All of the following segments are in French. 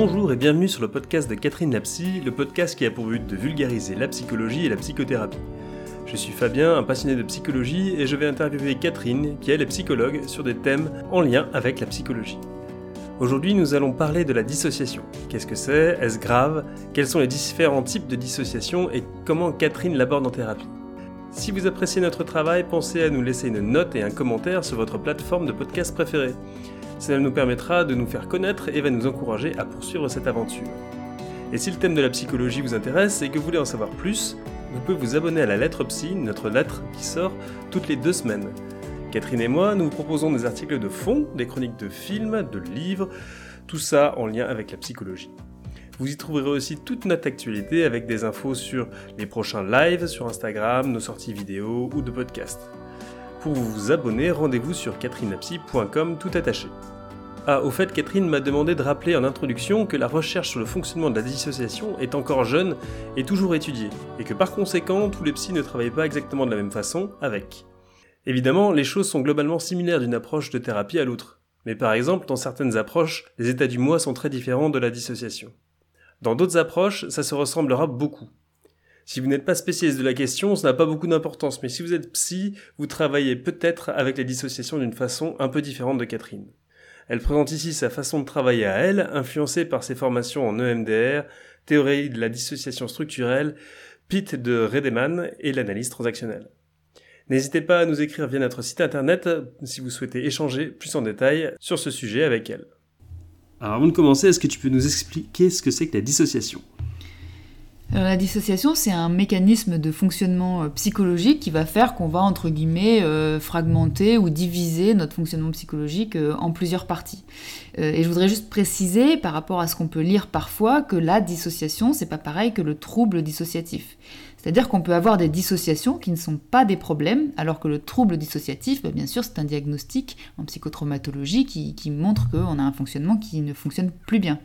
Bonjour et bienvenue sur le podcast de Catherine Lapsy, le podcast qui a pour but de vulgariser la psychologie et la psychothérapie. Je suis Fabien, un passionné de psychologie, et je vais interviewer Catherine, qui elle est psychologue, sur des thèmes en lien avec la psychologie. Aujourd'hui, nous allons parler de la dissociation. Qu'est-ce que c'est? Est-ce grave? Quels sont les différents types de dissociation et comment Catherine l'aborde en thérapie? Si vous appréciez notre travail, pensez à nous laisser une note et un commentaire sur votre plateforme de podcast préférée. Cela nous permettra de nous faire connaître et va nous encourager à poursuivre cette aventure. Et si le thème de la psychologie vous intéresse et que vous voulez en savoir plus, vous pouvez vous abonner à la lettre Psy, notre lettre qui sort toutes les deux semaines. Catherine et moi, nous vous proposons des articles de fond, des chroniques de films, de livres, tout ça en lien avec la psychologie. Vous y trouverez aussi toute notre actualité avec des infos sur les prochains lives sur Instagram, nos sorties vidéo ou de podcasts. Pour vous abonner, rendez-vous sur catherinapsy.com tout attaché. Ah, au fait, Catherine m'a demandé de rappeler en introduction que la recherche sur le fonctionnement de la dissociation est encore jeune et toujours étudiée, et que par conséquent, tous les psys ne travaillent pas exactement de la même façon avec. Évidemment, les choses sont globalement similaires d'une approche de thérapie à l'autre. Mais par exemple, dans certaines approches, les états du moi sont très différents de la dissociation. Dans d'autres approches, ça se ressemblera beaucoup. Si vous n'êtes pas spécialiste de la question, ça n'a pas beaucoup d'importance, mais si vous êtes psy, vous travaillez peut-être avec la dissociation d'une façon un peu différente de Catherine. Elle présente ici sa façon de travailler à elle, influencée par ses formations en EMDR, théorie de la dissociation structurelle, PIT de Redeman et l'analyse transactionnelle. N'hésitez pas à nous écrire via notre site internet si vous souhaitez échanger plus en détail sur ce sujet avec elle. Alors avant de commencer, est-ce que tu peux nous expliquer ce que c'est que la dissociation? La dissociation, c'est un mécanisme de fonctionnement euh, psychologique qui va faire qu'on va, entre guillemets, euh, fragmenter ou diviser notre fonctionnement psychologique euh, en plusieurs parties. et je voudrais juste préciser, par rapport à ce qu'on peut lire parfois, que la dissociation, c'est pas pareil que le trouble dissociatif. C'est-à-dire qu'on peut avoir des dissociations qui ne sont pas des problèmes, alors que le trouble dissociatif, bah, bien sûr, c'est un diagnostic en psychotraumatologie qui, qui montre qu'on a un fonctionnement qui ne fonctionne plus bien.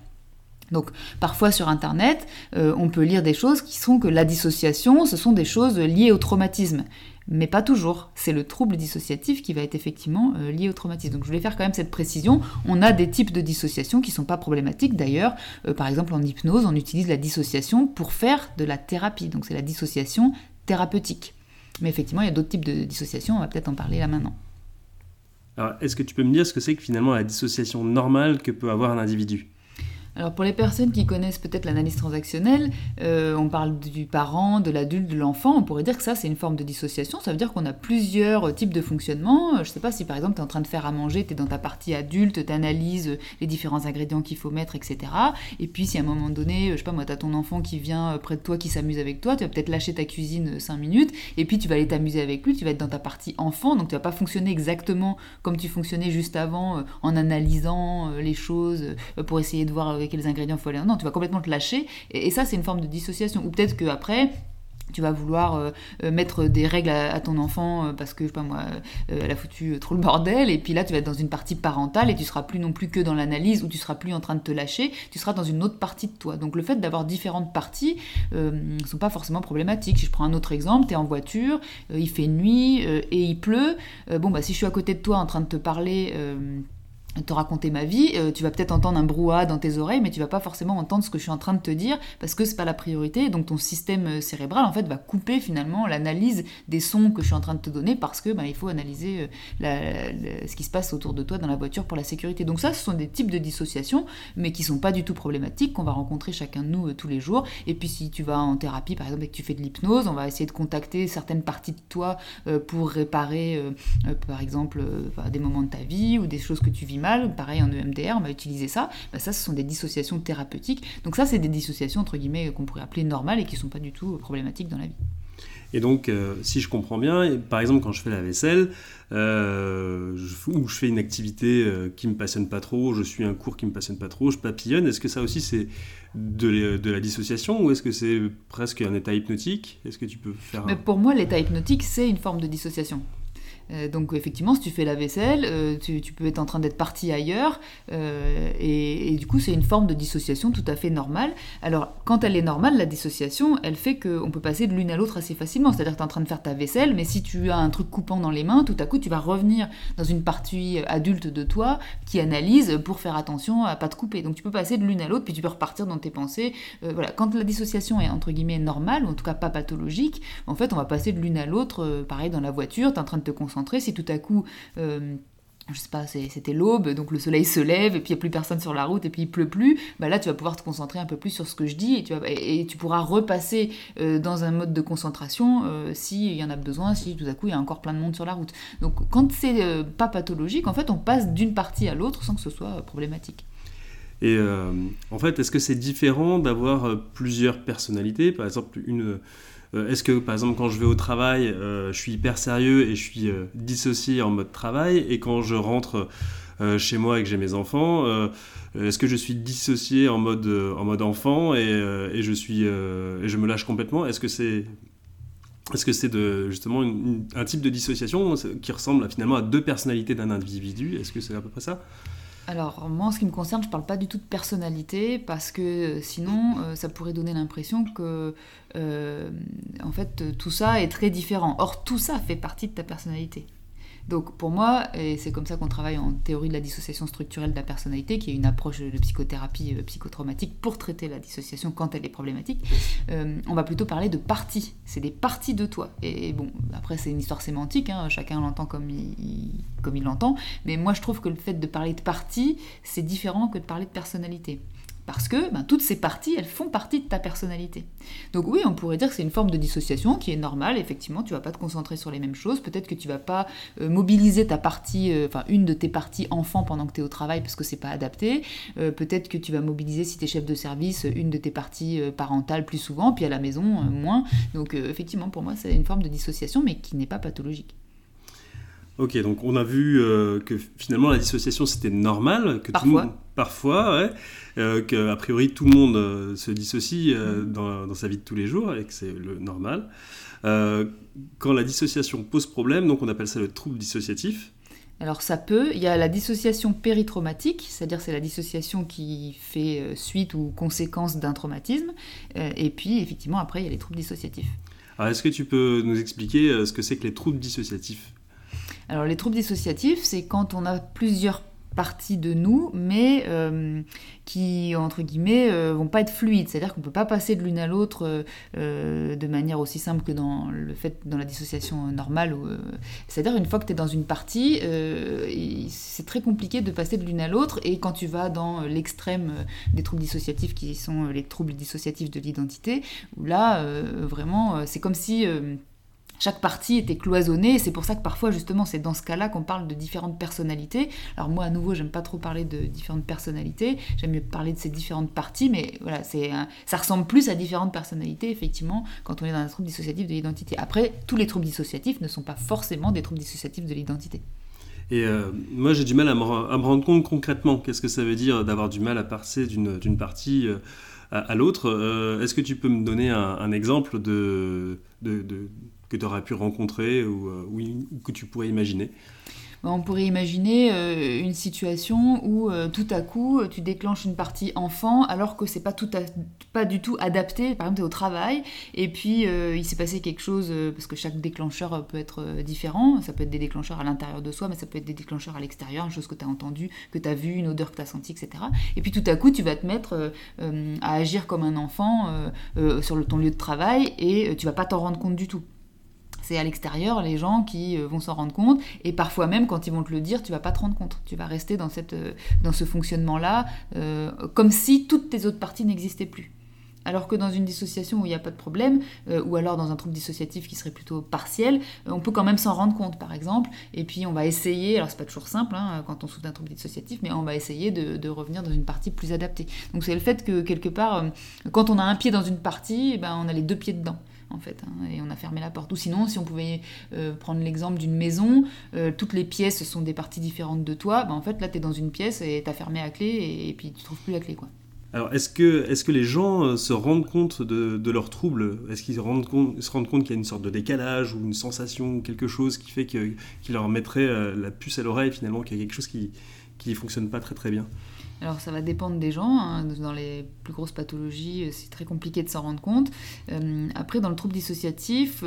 Donc parfois sur Internet, euh, on peut lire des choses qui sont que la dissociation, ce sont des choses liées au traumatisme. Mais pas toujours. C'est le trouble dissociatif qui va être effectivement euh, lié au traumatisme. Donc je voulais faire quand même cette précision. On a des types de dissociation qui ne sont pas problématiques. D'ailleurs, euh, par exemple en hypnose, on utilise la dissociation pour faire de la thérapie. Donc c'est la dissociation thérapeutique. Mais effectivement, il y a d'autres types de dissociation. On va peut-être en parler là maintenant. Alors, est-ce que tu peux me dire ce que c'est que finalement la dissociation normale que peut avoir un individu alors pour les personnes qui connaissent peut-être l'analyse transactionnelle, euh, on parle du parent, de l'adulte, de l'enfant, on pourrait dire que ça c'est une forme de dissociation, ça veut dire qu'on a plusieurs types de fonctionnement. Je ne sais pas si par exemple tu es en train de faire à manger, tu es dans ta partie adulte, tu analyses les différents ingrédients qu'il faut mettre, etc. Et puis si à un moment donné, je sais pas moi, tu as ton enfant qui vient près de toi, qui s'amuse avec toi, tu vas peut-être lâcher ta cuisine 5 minutes, et puis tu vas aller t'amuser avec lui, tu vas être dans ta partie enfant, donc tu vas pas fonctionner exactement comme tu fonctionnais juste avant, euh, en analysant euh, les choses pour essayer de voir quels ingrédients faut aller. Non, tu vas complètement te lâcher. Et, ça, c'est une forme de dissociation. Ou peut-être qu'après, tu vas vouloir euh, euh, mettre des règles à, ton enfant euh, parce que, je sais pas moi, elle a foutu trop le bordel, et puis là, tu vas être dans une partie parentale et tu seras plus non plus que dans l'analyse ou tu seras plus en train de te lâcher, tu seras dans une autre partie de toi. Donc le fait d'avoir différentes parties ne sont pas forcément problématiques. Si je prends un autre exemple, tu es en voiture, il fait nuit et il pleut. bon, bah si je suis à côté de toi en train de te parler te raconter ma vie, euh, tu vas peut-être entendre un brouhaha dans tes oreilles, mais tu vas pas forcément entendre ce que je suis en train de te dire parce que c'est pas la priorité. Donc ton système euh, cérébral en fait va couper finalement l'analyse des sons que je suis en train de te donner parce que ben, il faut analyser euh, ce qui se passe autour de toi dans la voiture pour la sécurité. Donc ça, ce sont des types de dissociation, mais qui sont pas du tout problématiques qu'on va rencontrer chacun de nous tous les jours. Et puis si tu vas en thérapie par exemple et que tu fais de l'hypnose, on va essayer de contacter certaines parties de toi pour réparer par exemple des moments de ta vie ou des choses que tu vis pareil en EMDR, on va utiliser ça. Bah, ça, ce sont des dissociations thérapeutiques. Donc ça, c'est des dissociations entre guillemets qu'on pourrait appeler normales et qui ne sont pas du tout problématiques dans la vie. Et donc, euh, si je comprends bien, par exemple, quand je fais la vaisselle, euh, ou je fais une activité euh, qui me passionne pas trop, je suis un cours qui me passionne pas trop, je papillonne, est-ce que ça aussi c'est de, de, la dissociation ou est-ce que c'est presque un état hypnotique? Est-ce que tu peux faire... Mais pour moi, l'état hypnotique, c'est une forme de dissociation. Euh, donc effectivement, si tu fais la vaisselle, euh, tu, peux être en train d'être parti ailleurs, euh, et, du coup c'est une forme de dissociation tout à fait normale. Alors quand elle est normale, la dissociation, elle fait qu'on peut passer de l'une à l'autre assez facilement. C'est-à-dire que tu es en train de faire ta vaisselle, mais si tu as un truc coupant dans les mains, tout à coup tu vas revenir dans une partie adulte de toi qui analyse pour faire attention à pas te couper. Donc tu peux passer de l'une à l'autre, puis tu peux repartir dans tes pensées. voilà, quand la dissociation est entre guillemets normale, ou en tout cas pas pathologique, en fait on va passer de l'une à l'autre, pareil dans la voiture, tu es en train de te concentrer si tout à coup, euh, je sais pas, c'était l'aube, donc le soleil se lève et puis il n'y a plus personne sur la route et puis il pleut plus, bah là tu vas pouvoir te concentrer un peu plus sur ce que je dis et tu, et, tu pourras repasser euh, dans un mode de concentration euh, s'il y en a besoin, si tout à coup il y a encore plein de monde sur la route. Donc quand c'est pas pathologique, en fait on passe d'une partie à l'autre sans que ce soit problématique. Et en fait, est-ce que c'est différent d'avoir plusieurs personnalités? Par exemple, une, euh, est-ce que, par exemple, quand je vais au travail, euh, je suis hyper sérieux et je suis euh, dissocié en mode travail, et quand je rentre chez moi et que j'ai mes enfants, est-ce que je suis dissocié en mode, en mode enfant et, je suis, et je me lâche complètement? Est-ce que c'est est-ce que c'est justement un type de dissociation qui ressemble finalement à deux personnalités d'un individu? Est-ce que c'est à peu près ça? Alors, moi, en ce qui me concerne, je ne parle pas du tout de personnalité, parce que euh, sinon, euh, ça pourrait donner l'impression que, euh, en fait, tout ça est très différent. Or, tout ça fait partie de ta personnalité. Donc pour moi, et c'est comme ça qu'on travaille en théorie de la dissociation structurelle de la personnalité, qui est une approche de psychothérapie euh, psychotraumatique pour traiter la dissociation quand elle est problématique, euh, on va plutôt parler de parties. C'est des parties de toi. Et, bon, après c'est une histoire sémantique, hein, chacun l'entend comme il, comme il l'entend, mais moi je trouve que le fait de parler de parties, c'est différent que de parler de personnalité. Parce que ben, toutes ces parties, elles font partie de ta personnalité. Donc oui, on pourrait dire que c'est une forme de dissociation qui est normale. Effectivement, tu vas pas te concentrer sur les mêmes choses. Peut-être que tu vas pas euh, mobiliser ta partie, euh, enfin une de tes parties enfant pendant que tu es au travail parce que c'est pas adapté. Euh, peut-être que tu vas mobiliser si tu es chef de service une de tes parties parentales plus souvent, puis à la maison moins. Donc effectivement, pour moi, c'est une forme de dissociation, mais qui n'est pas pathologique. Ok, donc on a vu que finalement la dissociation c'était normal, que parfois. tout le monde, parfois, ouais, euh, qu'a priori tout le monde euh, se dissocie euh, dans, dans, sa vie de tous les jours et que c'est le normal. quand la dissociation pose problème, donc on appelle ça le trouble dissociatif. Alors ça peut, il y a la dissociation péritraumatique, c'est-à-dire c'est la dissociation qui fait suite ou conséquence d'un traumatisme, et puis effectivement après il y a les troubles dissociatifs. Alors est-ce que tu peux nous expliquer ce que c'est que les troubles dissociatifs? Alors les troubles dissociatifs, c'est quand on a plusieurs partie de nous, mais euh, qui, entre guillemets, euh, vont pas être fluides. C'est-à-dire qu'on peut pas passer de l'une à l'autre euh, de manière aussi simple que dans le fait dans la dissociation normale. C'est-à-dire une fois que tu es dans une partie, c'est très compliqué de passer de l'une à l'autre. Et quand tu vas dans l'extrême des troubles dissociatifs, qui sont les troubles dissociatifs de l'identité, là, vraiment, c'est comme si chaque partie était cloisonnée, c'est pour ça que parfois, justement, c'est dans ce cas-là qu'on parle de différentes personnalités. Alors moi, à nouveau, j'aime pas trop parler de différentes personnalités, j'aime mieux parler de ces différentes parties, mais voilà, c'est ça ressemble plus à différentes personnalités, effectivement, quand on est dans un trouble dissociatif de l'identité. Après, tous les troubles dissociatifs ne sont pas forcément des troubles dissociatifs de l'identité. Et euh, moi, j'ai du mal à me, rendre compte concrètement qu'est-ce que ça veut dire d'avoir du mal à passer d'une partie euh, à, l'autre. Euh, est-ce que tu peux me donner un, exemple de, de tu aurais pu rencontrer ou, euh, ou, que tu pourrais imaginer bah, on pourrait imaginer euh, une situation où euh, tout à coup tu déclenches une partie enfant alors que c'est pas tout pas du tout adapté. Par exemple, au travail et puis il s'est passé quelque chose parce que chaque déclencheur peut être différent. Ça peut être des déclencheurs à l'intérieur de soi, mais ça peut être des déclencheurs à l'extérieur, une chose que tu as entendue, que tu as vue, une odeur que tu as sentie, etc. Et puis tout à coup, tu vas te mettre à agir comme un enfant sur ton lieu de travail et tu vas pas t'en rendre compte du tout. C'est à l'extérieur les gens qui euh, vont s'en rendre compte et parfois même quand ils vont te le dire, tu vas pas te rendre compte. Tu vas rester dans, cette, euh, dans ce fonctionnement-là euh, comme si toutes tes autres parties n'existaient plus. Alors que dans une dissociation où il n'y a pas de problème, ou alors dans un trouble dissociatif qui serait plutôt partiel, on peut quand même s'en rendre compte, par exemple. Et puis on va essayer, alors c'est pas toujours simple hein, quand on souffre d'un trouble dissociatif, mais on va essayer de, revenir dans une partie plus adaptée. Donc c'est le fait que quelque part, quand on a un pied dans une partie, eh ben, on a les deux pieds dedans en fait, hein, et on a fermé la porte. Ou sinon, si on pouvait euh, prendre l'exemple d'une maison, euh, toutes les pièces sont des parties différentes de toi, ben, en fait, là, tu es dans une pièce et tu as fermé à clé et, puis tu trouves plus la clé, quoi. Alors, est-ce que, est que les gens euh, se rendent compte de, leurs troubles? Est-ce qu'ils se rendent compte, qu'il y a une sorte de décalage ou une sensation ou quelque chose qui fait qui leur mettrait la puce à l'oreille finalement, qu'il y a quelque chose qui ne fonctionne pas très très bien? Alors ça va dépendre des gens. Hein. Dans les plus grosses pathologies, euh, c'est très compliqué de s'en rendre compte. après, dans le trouble dissociatif,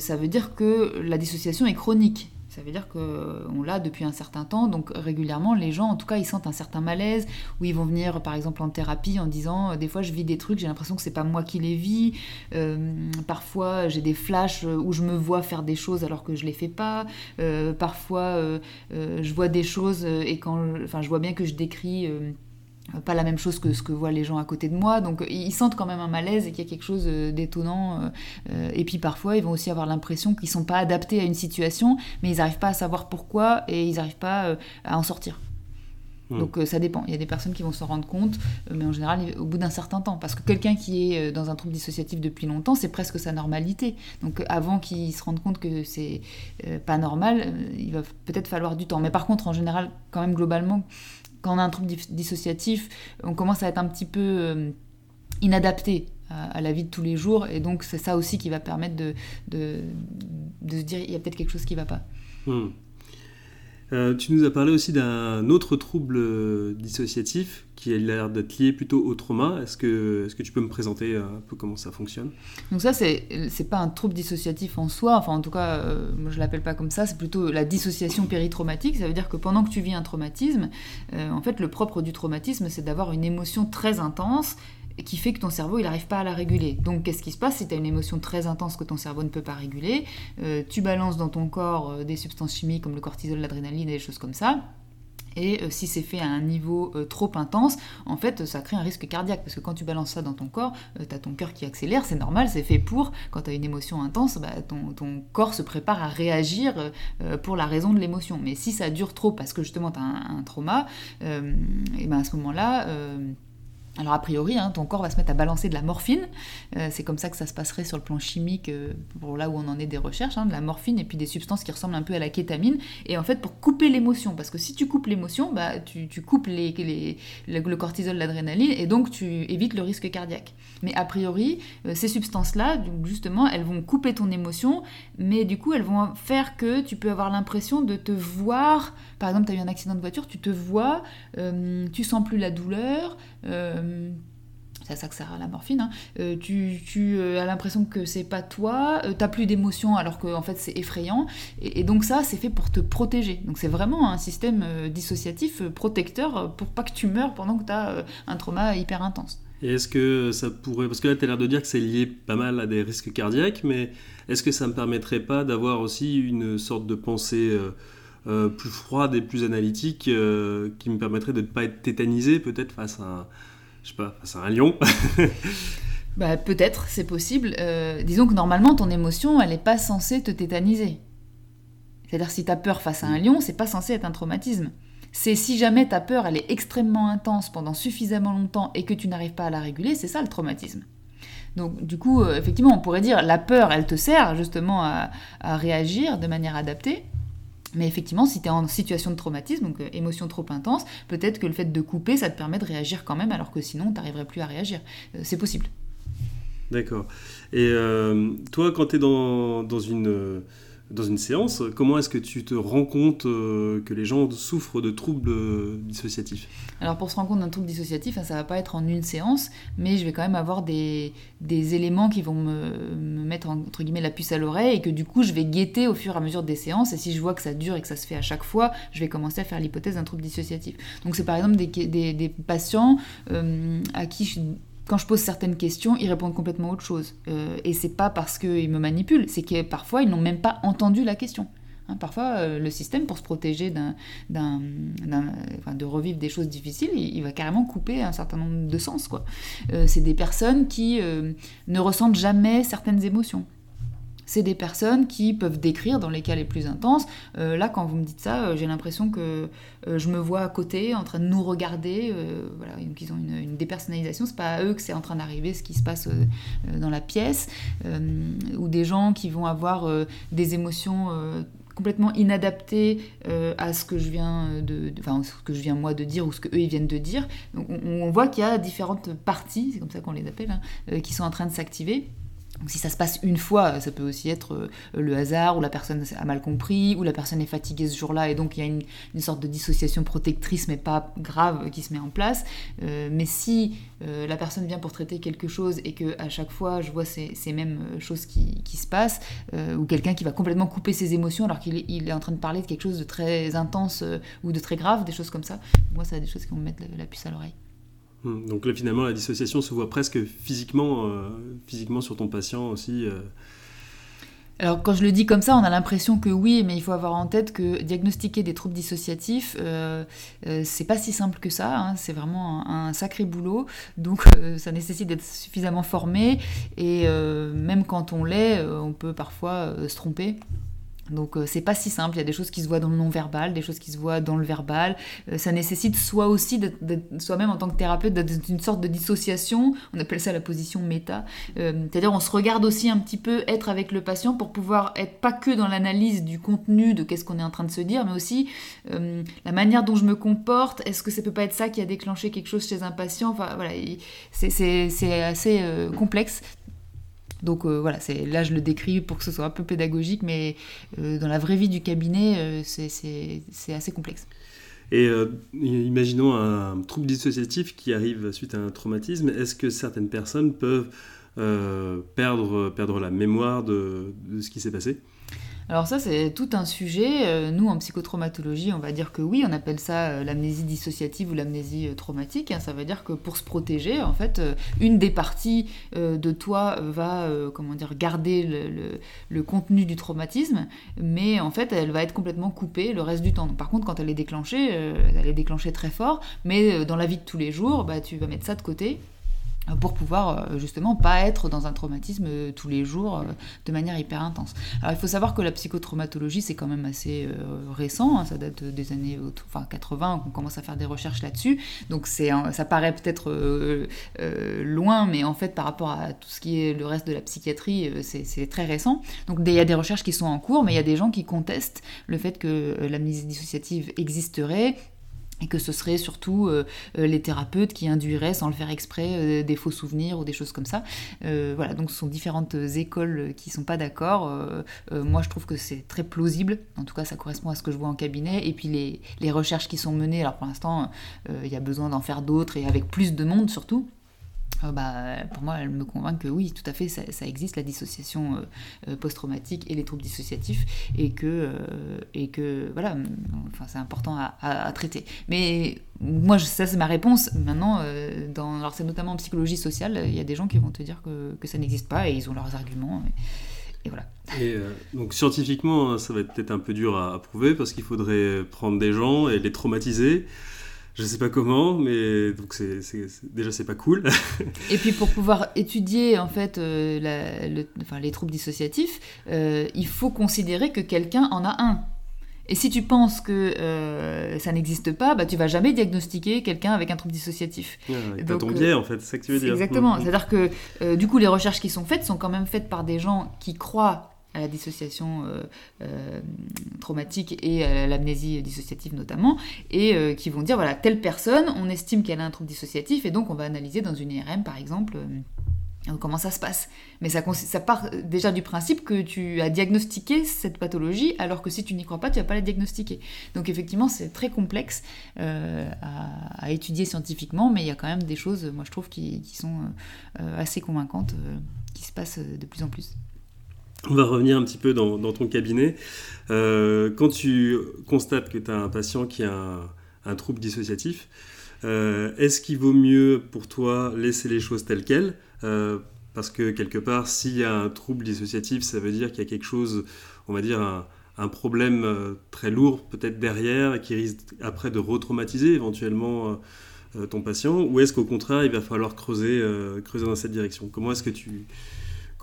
ça veut dire que la dissociation est chronique. Ça veut dire qu'on l'a depuis un certain temps, donc régulièrement, les gens, en tout cas, ils sentent un certain malaise, où ils vont venir, par exemple, en thérapie en disant, euh, des fois, je vis des trucs, j'ai l'impression que c'est pas moi qui les vis. Euh, parfois, j'ai des flashs où je me vois faire des choses alors que je les fais pas. Euh, parfois, je vois des choses et quand, enfin, je vois bien que je décris pas la même chose que ce que voient les gens à côté de moi. Donc ils sentent quand même un malaise et qu'il y a quelque chose euh, d'étonnant. Euh, euh, et puis parfois, ils vont aussi avoir l'impression qu'ils sont pas adaptés à une situation, mais ils n'arrivent pas à savoir pourquoi et ils n'arrivent pas à en sortir. Hmm. Donc ça dépend. Il y a des personnes qui vont s'en rendre compte, mais en général au bout d'un certain temps. Parce que quelqu'un qui est dans un trouble dissociatif depuis longtemps, c'est presque sa normalité. Donc avant qu'il se rende compte que c'est pas normal, il va peut-être falloir du temps. Mais par contre, en général, quand même globalement, quand on a un trouble dissociatif, on commence à être un petit peu euh, inadapté à, la vie de tous les jours. Et donc, c'est ça aussi qui va permettre de, se dire il y a peut-être quelque chose qui ne va pas. Hmm. Euh, tu nous as parlé aussi d'un autre trouble euh, dissociatif qui a l'air d'être lié plutôt au trauma. Est-ce que, est que tu peux me présenter un peu comment ça fonctionne? Donc ça, c'est n'est pas un trouble dissociatif en soi, enfin en tout cas, euh, moi je l'appelle pas comme ça, c'est plutôt la dissociation péritraumatique. Ça veut dire que pendant que tu vis un traumatisme, en fait le propre du traumatisme, c'est d'avoir une émotion très intense qui fait que ton cerveau il n'arrive pas à la réguler. Donc qu'est-ce qui se passe? Si tu as une émotion très intense que ton cerveau ne peut pas réguler euh, Tu balances dans ton corps euh, des substances chimiques comme le cortisol, l'adrénaline et des choses comme ça. Et euh, si c'est fait à un niveau trop intense, en fait, ça crée un risque cardiaque. Parce que quand tu balances ça dans ton corps, tu as ton cœur qui accélère, c'est normal, c'est fait pour. Quand tu as une émotion intense, bah, ton, corps se prépare à réagir pour la raison de l'émotion. Mais si ça dure trop parce que justement tu as un, trauma, et ben à ce moment-là alors a priori, hein, ton corps va se mettre à balancer de la morphine. Euh, c'est comme ça que ça se passerait sur le plan chimique, euh, là où on en est des recherches, hein, de la morphine et puis des substances qui ressemblent un peu à la kétamine. Et en fait, pour couper l'émotion, parce que si tu coupes l'émotion, bah, tu, coupes les, le cortisol, l'adrénaline, et donc tu évites le risque cardiaque. Mais a priori, euh, ces substances-là, justement, elles vont couper ton émotion, mais du coup, elles vont faire que tu peux avoir l'impression de te voir. Par exemple, tu as eu un accident de voiture, tu te vois, tu sens plus la douleur. Euh, c'est ça que sert à la morphine, hein. euh, tu, euh, as l'impression que c'est pas toi, tu t'as plus d'émotion alors qu'en en fait c'est effrayant, et, donc ça c'est fait pour te protéger. Donc c'est vraiment un système dissociatif protecteur pour pas que tu meurs pendant que tu as un trauma hyper intense. Et est-ce que ça pourrait, parce que là tu as l'air de dire que c'est lié pas mal à des risques cardiaques, mais est-ce que ça me permettrait pas d'avoir aussi une sorte de pensée plus froide et plus analytique qui me permettrait de ne pas être tétanisé peut-être face à je sais pas, c'est un lion bah, Peut-être, c'est possible. Euh, disons que normalement, ton émotion, elle n'est pas censée te tétaniser. C'est-à-dire, si tu as peur face à un lion, c'est pas censé être un traumatisme. C'est si jamais ta peur, elle est extrêmement intense pendant suffisamment longtemps et que tu n'arrives pas à la réguler, c'est ça le traumatisme. Donc, du coup, euh, effectivement, on pourrait dire la peur, elle te sert justement à réagir de manière adaptée. Mais effectivement, si tu es en situation de traumatisme, donc euh, émotion trop intense, peut-être que le fait de couper, ça te permet de réagir quand même, alors que sinon, tu n'arriverais plus à réagir. Euh, c'est possible. D'accord. Et euh, toi, quand tu es dans, dans une dans une séance, comment est-ce que tu te rends compte euh, que les gens souffrent de troubles euh, dissociatifs? Alors pour se rendre compte d'un trouble dissociatif, hein, ça va pas être en une séance, mais je vais quand même avoir des, éléments qui vont me, me, mettre entre guillemets la puce à l'oreille et que du coup je vais guetter au fur et à mesure des séances. Et si je vois que ça dure et que ça se fait à chaque fois, je vais commencer à faire l'hypothèse d'un trouble dissociatif. Donc c'est par exemple des patients euh, à qui je quand je pose certaines questions, ils répondent complètement autre chose. Euh, et c'est pas parce qu'ils me manipulent, c'est que parfois ils n'ont même pas entendu la question. Hein, parfois, euh, le système, pour se protéger de revivre des choses difficiles, il, va carrément couper un certain nombre de sens. Euh, c'est des personnes qui ne ressentent jamais certaines émotions c'est des personnes qui peuvent décrire dans les cas les plus intenses. Euh, là, quand vous me dites ça, euh, j'ai l'impression que euh, je me vois à côté, en train de nous regarder. voilà, donc ils ont une, une dépersonnalisation. C'est pas à eux que c'est en train d'arriver, ce qui se passe dans la pièce. ou des gens qui vont avoir des émotions complètement inadapté à ce que je viens de, enfin ce que je viens moi de dire ou ce que eux ils viennent de dire. On, voit qu'il y a différentes parties, c'est comme ça qu'on les appelle, hein, qui sont en train de s'activer si ça se passe une fois, ça peut aussi être euh, le hasard, ou la personne a mal compris, ou la personne est fatiguée ce jour-là, et donc il y a une, sorte de dissociation protectrice, mais pas grave, qui se met en place. Euh, mais si euh, la personne vient pour traiter quelque chose et que à chaque fois je vois ces, mêmes choses qui, se passent, ou quelqu'un qui va complètement couper ses émotions alors qu'il est, en train de parler de quelque chose de très intense ou de très grave, des choses comme ça, moi, ça a des choses qui vont me mettre la puce à l'oreille. Hmm. Donc là, finalement, la dissociation se voit presque physiquement, euh, physiquement sur ton patient aussi. Euh. Alors quand je le dis comme ça, on a l'impression que oui, mais il faut avoir en tête que diagnostiquer des troubles dissociatifs, euh, c'est pas si simple que ça. Hein. c'est vraiment un, sacré boulot. Donc ça nécessite d'être suffisamment formé et même quand on l'est, on peut parfois se tromper. Donc euh, c'est pas si simple, il y a des choses qui se voient dans le non-verbal, des choses qui se voient dans le verbal. Euh, ça nécessite soit aussi, soi-même en tant que thérapeute, d'être une sorte de dissociation, on appelle ça la position méta. Euh, c'est-à-dire on se regarde aussi un petit peu être avec le patient pour pouvoir être pas que dans l'analyse du contenu de qu'est-ce qu'on est en train de se dire, mais aussi la manière dont je me comporte, est-ce que ça peut pas être ça qui a déclenché quelque chose chez un patient? Enfin voilà, c'est assez complexe. Donc euh, voilà, c'est là je le décris pour que ce soit un peu pédagogique, mais euh, dans la vraie vie du cabinet, euh, c'est assez complexe. Et imaginons un trouble dissociatif qui arrive suite à un traumatisme. Est-ce que certaines personnes peuvent perdre, perdre la mémoire de ce qui s'est passé? Alors ça, c'est tout un sujet. Euh, nous, en psychotraumatologie, on va dire que oui, on appelle ça euh, l'amnésie dissociative ou l'amnésie euh, traumatique. Hein. Ça veut dire que pour se protéger, en fait, une des parties de toi va, comment dire, garder le, contenu du traumatisme, mais en fait, elle va être complètement coupée le reste du temps. par contre, quand elle est déclenchée, elle est déclenchée très fort, mais dans la vie de tous les jours, bah, tu vas mettre ça de côté pour pouvoir euh, justement pas être dans un traumatisme euh, tous les jours euh, de manière hyper intense. Alors il faut savoir que la psychotraumatologie c'est quand même assez récent, hein, ça date des années enfin 80 qu'on commence à faire des recherches là-dessus, donc c'est ça paraît peut-être loin, mais en fait par rapport à tout ce qui est le reste de la psychiatrie c'est très récent. Donc il y a des recherches qui sont en cours, mais il y a des gens qui contestent le fait que l'amnésie dissociative existerait et que ce serait surtout euh, euh, les thérapeutes qui induiraient, sans le faire exprès, euh, des faux souvenirs ou des choses comme ça. voilà, donc ce sont différentes écoles qui sont pas d'accord. moi, je trouve que c'est très plausible. En tout cas, ça correspond à ce que je vois en cabinet. Et puis les, les recherches qui sont menées, alors pour l'instant, il y a besoin d'en faire d'autres et avec plus de monde surtout. Euh, bah, pour moi, elle me convainc que oui, tout à fait, ça, existe, la dissociation euh, euh, post-traumatique et les troubles dissociatifs, et que, que voilà, c'est important à, traiter. Mais moi, ça, c'est ma réponse. Maintenant, alors c'est notamment en psychologie sociale, il y a des gens qui vont te dire que, ça n'existe pas, et ils ont leurs arguments. Et, voilà. Donc scientifiquement, ça va être peut-être un peu dur à prouver parce qu'il faudrait prendre des gens et les traumatiser je sais pas comment, mais donc c'est, déjà c'est pas cool. et puis pour pouvoir étudier en fait euh, enfin, les troubles dissociatifs, euh, il faut considérer que quelqu'un en a un. Et si tu penses que euh, ça n'existe pas, bah, tu vas jamais diagnostiquer quelqu'un avec un trouble dissociatif. Ah, donc, ton biais, en fait, c'est ça que tu veux dire. Exactement. Mm. C'est-à-dire que, du coup, les recherches qui sont faites sont quand même faites par des gens qui croient à la dissociation euh, euh, traumatique et à l'amnésie dissociative notamment, et euh, qui vont dire, voilà, telle personne, on estime qu'elle a un trouble dissociatif, et donc on va analyser dans une IRM, par exemple, comment ça se passe. Mais ça, ça, part déjà du principe que tu as diagnostiqué cette pathologie, alors que si tu n'y crois pas, tu vas pas la diagnostiquer. Donc effectivement, c'est très complexe à, étudier scientifiquement, mais il y a quand même des choses, moi je trouve, qui, qui sont assez convaincantes, qui se passent de plus en plus. On va revenir un petit peu dans, ton cabinet. Euh, quand tu constates que tu as un patient qui a un, trouble dissociatif, euh, est-ce qu'il vaut mieux pour toi laisser les choses telles quelles? Euh, Parce que quelque part, s'il y a un trouble dissociatif, ça veut dire qu'il y a quelque chose, on va dire, un, problème très lourd peut-être derrière qui risque après de retraumatiser éventuellement ton patient Ou est-ce qu'au contraire, il va falloir creuser, creuser dans cette direction? Comment est-ce que tu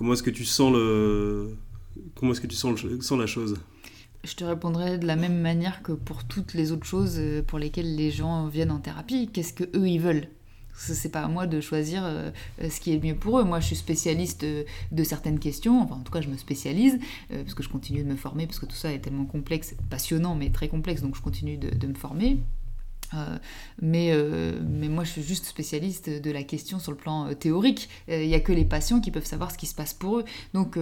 Comment est-ce que tu sens le comment est-ce que tu sens, la chose? Je te répondrai de la même manière que pour toutes les autres choses euh, pour lesquelles les gens viennent en thérapie. Qu'est-ce que eux ils veulent? C'est pas à moi de choisir euh, ce qui est le mieux pour eux. Moi, je suis spécialiste de, certaines questions, enfin, en tout cas, je me spécialise, euh, parce que je continue de me former, parce que tout ça est tellement complexe, passionnant, mais très complexe, donc je continue de me former. Euh, mais, euh, mais moi, je suis juste spécialiste de la question sur le plan euh, théorique. Il n'y a que les patients qui peuvent savoir ce qui se passe pour eux. Donc,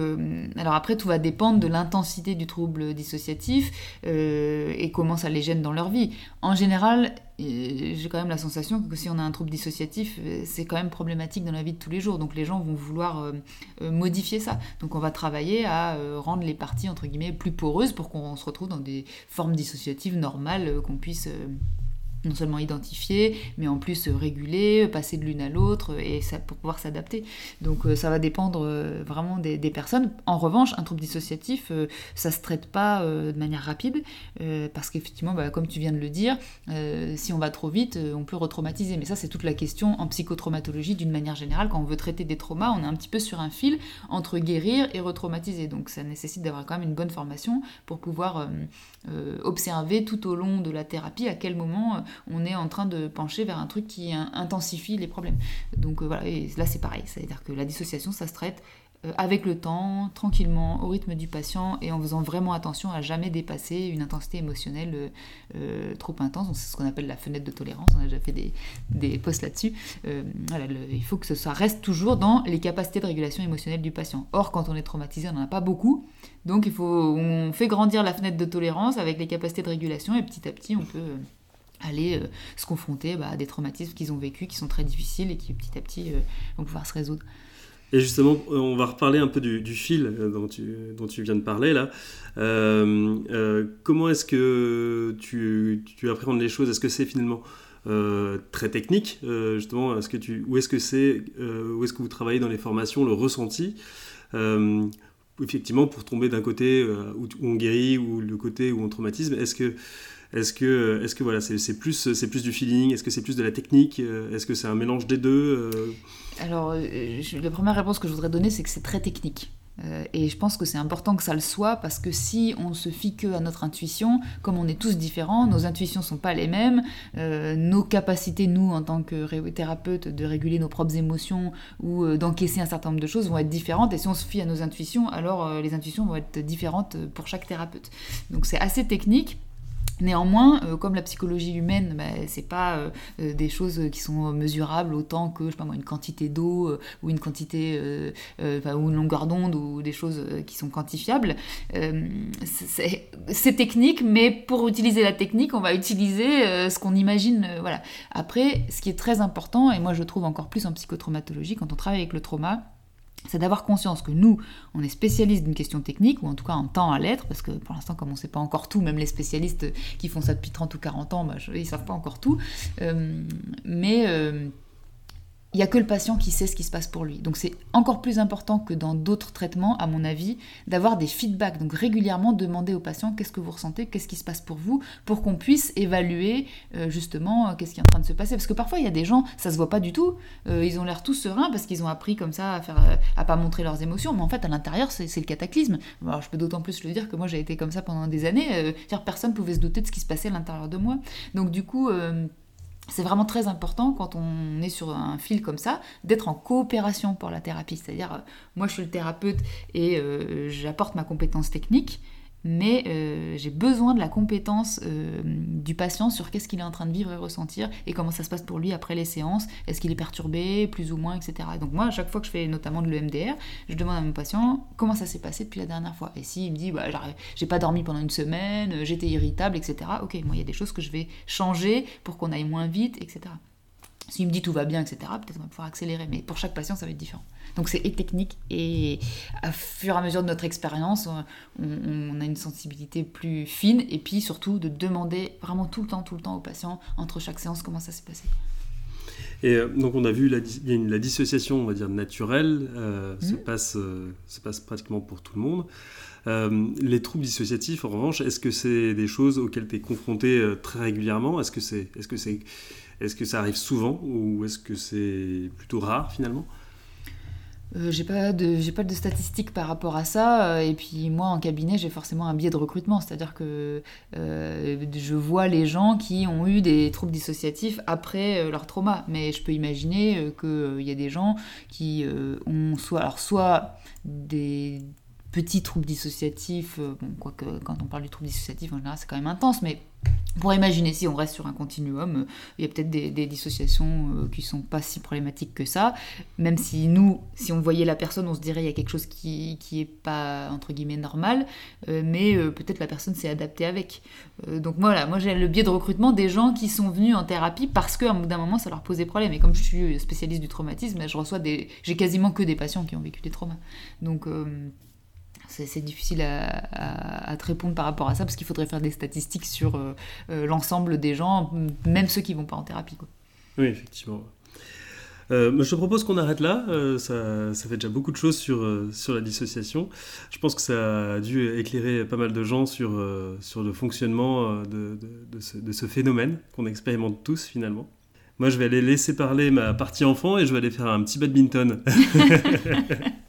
alors après, tout va dépendre de l'intensité du trouble dissociatif et comment ça les gêne dans leur vie. En général, j'ai quand même la sensation que si on a un trouble dissociatif, c'est quand même problématique dans la vie de tous les jours. Donc les gens vont vouloir modifier ça. Donc on va travailler à rendre les parties, entre guillemets, plus poreuses pour qu'on se retrouve dans des formes dissociatives normales, qu'on puisse non seulement identifier, mais en plus réguler, passer de l'une à l'autre et ça, pour pouvoir s'adapter. Donc euh, ça va dépendre euh, vraiment des, personnes. En revanche, un trouble dissociatif, euh, ça se traite pas de manière rapide parce qu'effectivement, bah, comme tu viens de le dire, si on va trop vite, on peut retraumatiser. Mais ça, c'est toute la question en psychotraumatologie d'une manière générale. Quand on veut traiter des traumas, on est un petit peu sur un fil entre guérir et retraumatiser. Donc ça nécessite d'avoir quand même une bonne formation pour pouvoir observer tout au long de la thérapie à quel moment on est en train de pencher vers un truc qui intensifie les problèmes. Donc euh, voilà, et là c'est pareil, c'est-à-dire que la dissociation, ça se traite euh, avec le temps, tranquillement, au rythme du patient et en faisant vraiment attention à jamais dépasser une intensité émotionnelle euh, trop intense. C'est ce qu'on appelle la fenêtre de tolérance. On a déjà fait des, posts là-dessus. il faut que ça reste toujours dans les capacités de régulation émotionnelle du patient. Or, quand on est traumatisé, on n'en a pas beaucoup. Donc, il faut, on fait grandir la fenêtre de tolérance avec les capacités de régulation et petit à petit, on peut aller euh, se confronter bah, à des traumatismes qu'ils ont vécus, qui sont très difficiles et qui petit à petit euh, vont pouvoir se résoudre. Et justement, euh, on va reparler un peu du, fil dont tu, dont tu, viens de parler là. comment est-ce que tu, tu, appréhendes les choses? Est-ce que c'est finalement très technique justement? Est-ce est-ce que c'est Où est-ce que vous travaillez dans les formations Le ressenti? Effectivement, pour tomber d'un côté où, on guérit ou le côté où on traumatisme, est-ce que est-ce que, est que voilà, c'est plus, plus du feeling Est-ce que c'est plus de la technique euh, Est-ce que c'est un mélange des deux euh? Alors, euh, la première réponse que je voudrais donner, c'est que c'est très technique. et je pense que c'est important que ça le soit parce que si on se fie que à notre intuition, comme on est tous différents, nos intuitions sont pas les mêmes, nos capacités, nous, en tant que thérapeutes, de réguler nos propres émotions ou d'encaisser un certain nombre de choses vont être différentes. Et si on se fie à nos intuitions, alors les intuitions vont être différentes pour chaque thérapeute. Donc c'est assez technique. Néanmoins, euh, comme la psychologie humaine, bah, c'est pas euh, euh, des choses qui sont mesurables autant que je sais pas moi, une quantité d'eau ou une quantité ou une longueur d'onde ou des choses qui sont quantifiables. c'est technique, mais pour utiliser la technique, on va utiliser ce qu'on imagine. voilà. Après, ce qui est très important, et moi je trouve encore plus en psychotraumatologie, quand on travaille avec le trauma, c'est d'avoir conscience que nous, on est spécialiste d'une question technique, ou en tout cas en temps à l'être, parce que pour l'instant, comme on ne sait pas encore tout, même les spécialistes qui font ça depuis 30 ou 40 ans, bah, ils ne savent pas encore tout. Euh, mais euh, il n'y a que le patient qui sait ce qui se passe pour lui. Donc c'est encore plus important que dans d'autres traitements, à mon avis, d'avoir des feedbacks. Donc régulièrement demander au patient qu'est-ce que vous ressentez, qu'est-ce qui se passe pour vous, pour qu'on puisse évaluer euh, justement euh, qu'est-ce qui est en train de se passer. Parce que parfois il y a des gens, ça se voit pas du tout, euh, ils ont l'air tous sereins parce qu'ils ont appris comme ça à faire, à pas montrer leurs émotions, mais en fait à l'intérieur c'est le cataclysme. Alors je peux d'autant plus le dire que moi j'ai été comme ça pendant des années, personne pouvait se douter de ce qui se passait à l'intérieur de moi. Donc du coup c'est vraiment très important quand on est sur un fil comme ça d'être en coopération pour la thérapie. C'est-à-dire, euh, moi je suis le thérapeute et euh, j'apporte ma compétence technique, mais euh, j'ai besoin de la compétence euh, du patient sur qu'est-ce qu'il est en train de vivre et ressentir et comment ça se passe pour lui après les séances, est-ce qu'il est perturbé, plus ou moins, etc. donc moi, à chaque fois que je fais notamment de l'EMDR, je demande à mon patient comment ça s'est passé depuis la dernière fois? Et s'il me dit, bah, j'ai pas dormi pendant une semaine, j'étais irritable, etc. Ok, moi, il y a des choses que je vais changer pour qu'on aille moins vite, etc. S'il me dit tout va bien, etc., peut-être on va pouvoir accélérer, mais pour chaque patient, ça va être différent. Donc c'est technique et à fur et à mesure de notre expérience, on, a une sensibilité plus fine et puis surtout de demander vraiment tout le temps, tout le temps aux patients entre chaque séance comment ça s'est passé. Et euh, donc on a vu la, la dissociation, on va dire naturelle, euh, se, mhm. passe, euh, se passe pratiquement pour tout le monde. les troubles dissociatifs, en revanche, est-ce que c'est des choses auxquelles tu es confronté très régulièrement? Est-ce que, c'est, est-ce, que c'est, est-ce que ça arrive souvent ou est-ce que c'est plutôt rare finalement? Euh, j'ai pas de j'ai pas de statistiques par rapport à ça euh, et puis moi en cabinet j'ai forcément un biais de recrutement. C'est à dire que euh, je vois les gens qui ont eu des troubles dissociatifs après leur trauma. Mais je peux imaginer qu'il y a des gens qui ont soit alors soit des petits troubles dissociatifs bon quoique quand on parle du trouble dissociatif en général c'est quand même intense mais pour imaginer, si on reste sur un continuum, euh, il y a peut-être des, dissociations euh, qui sont pas si problématiques que ça. Même si nous, si on voyait la personne, on se dirait il y a quelque chose qui, qui pas entre guillemets normal, euh, mais peut-être la personne s'est adaptée avec. donc voilà, moi j'ai le biais de recrutement des gens qui sont venus en thérapie parce qu'à bout d'un moment ça leur posait problème. Et comme je suis spécialiste du traumatisme, je reçois des, j'ai quasiment que des patients qui ont vécu des traumas. Donc c'est difficile à, te répondre par rapport à ça parce qu'il faudrait faire des statistiques sur euh, euh, l'ensemble des gens, même ceux qui vont pas en thérapie. Quoi. Oui, effectivement. Euh, je te propose qu'on arrête là. ça, ça, fait déjà beaucoup de choses sur, sur la dissociation. Je pense que ça a dû éclairer pas mal de gens sur, sur le fonctionnement de, de, ce, de ce, phénomène qu'on expérimente tous finalement. Moi, je vais aller laisser parler ma partie enfant et je vais aller faire un petit badminton.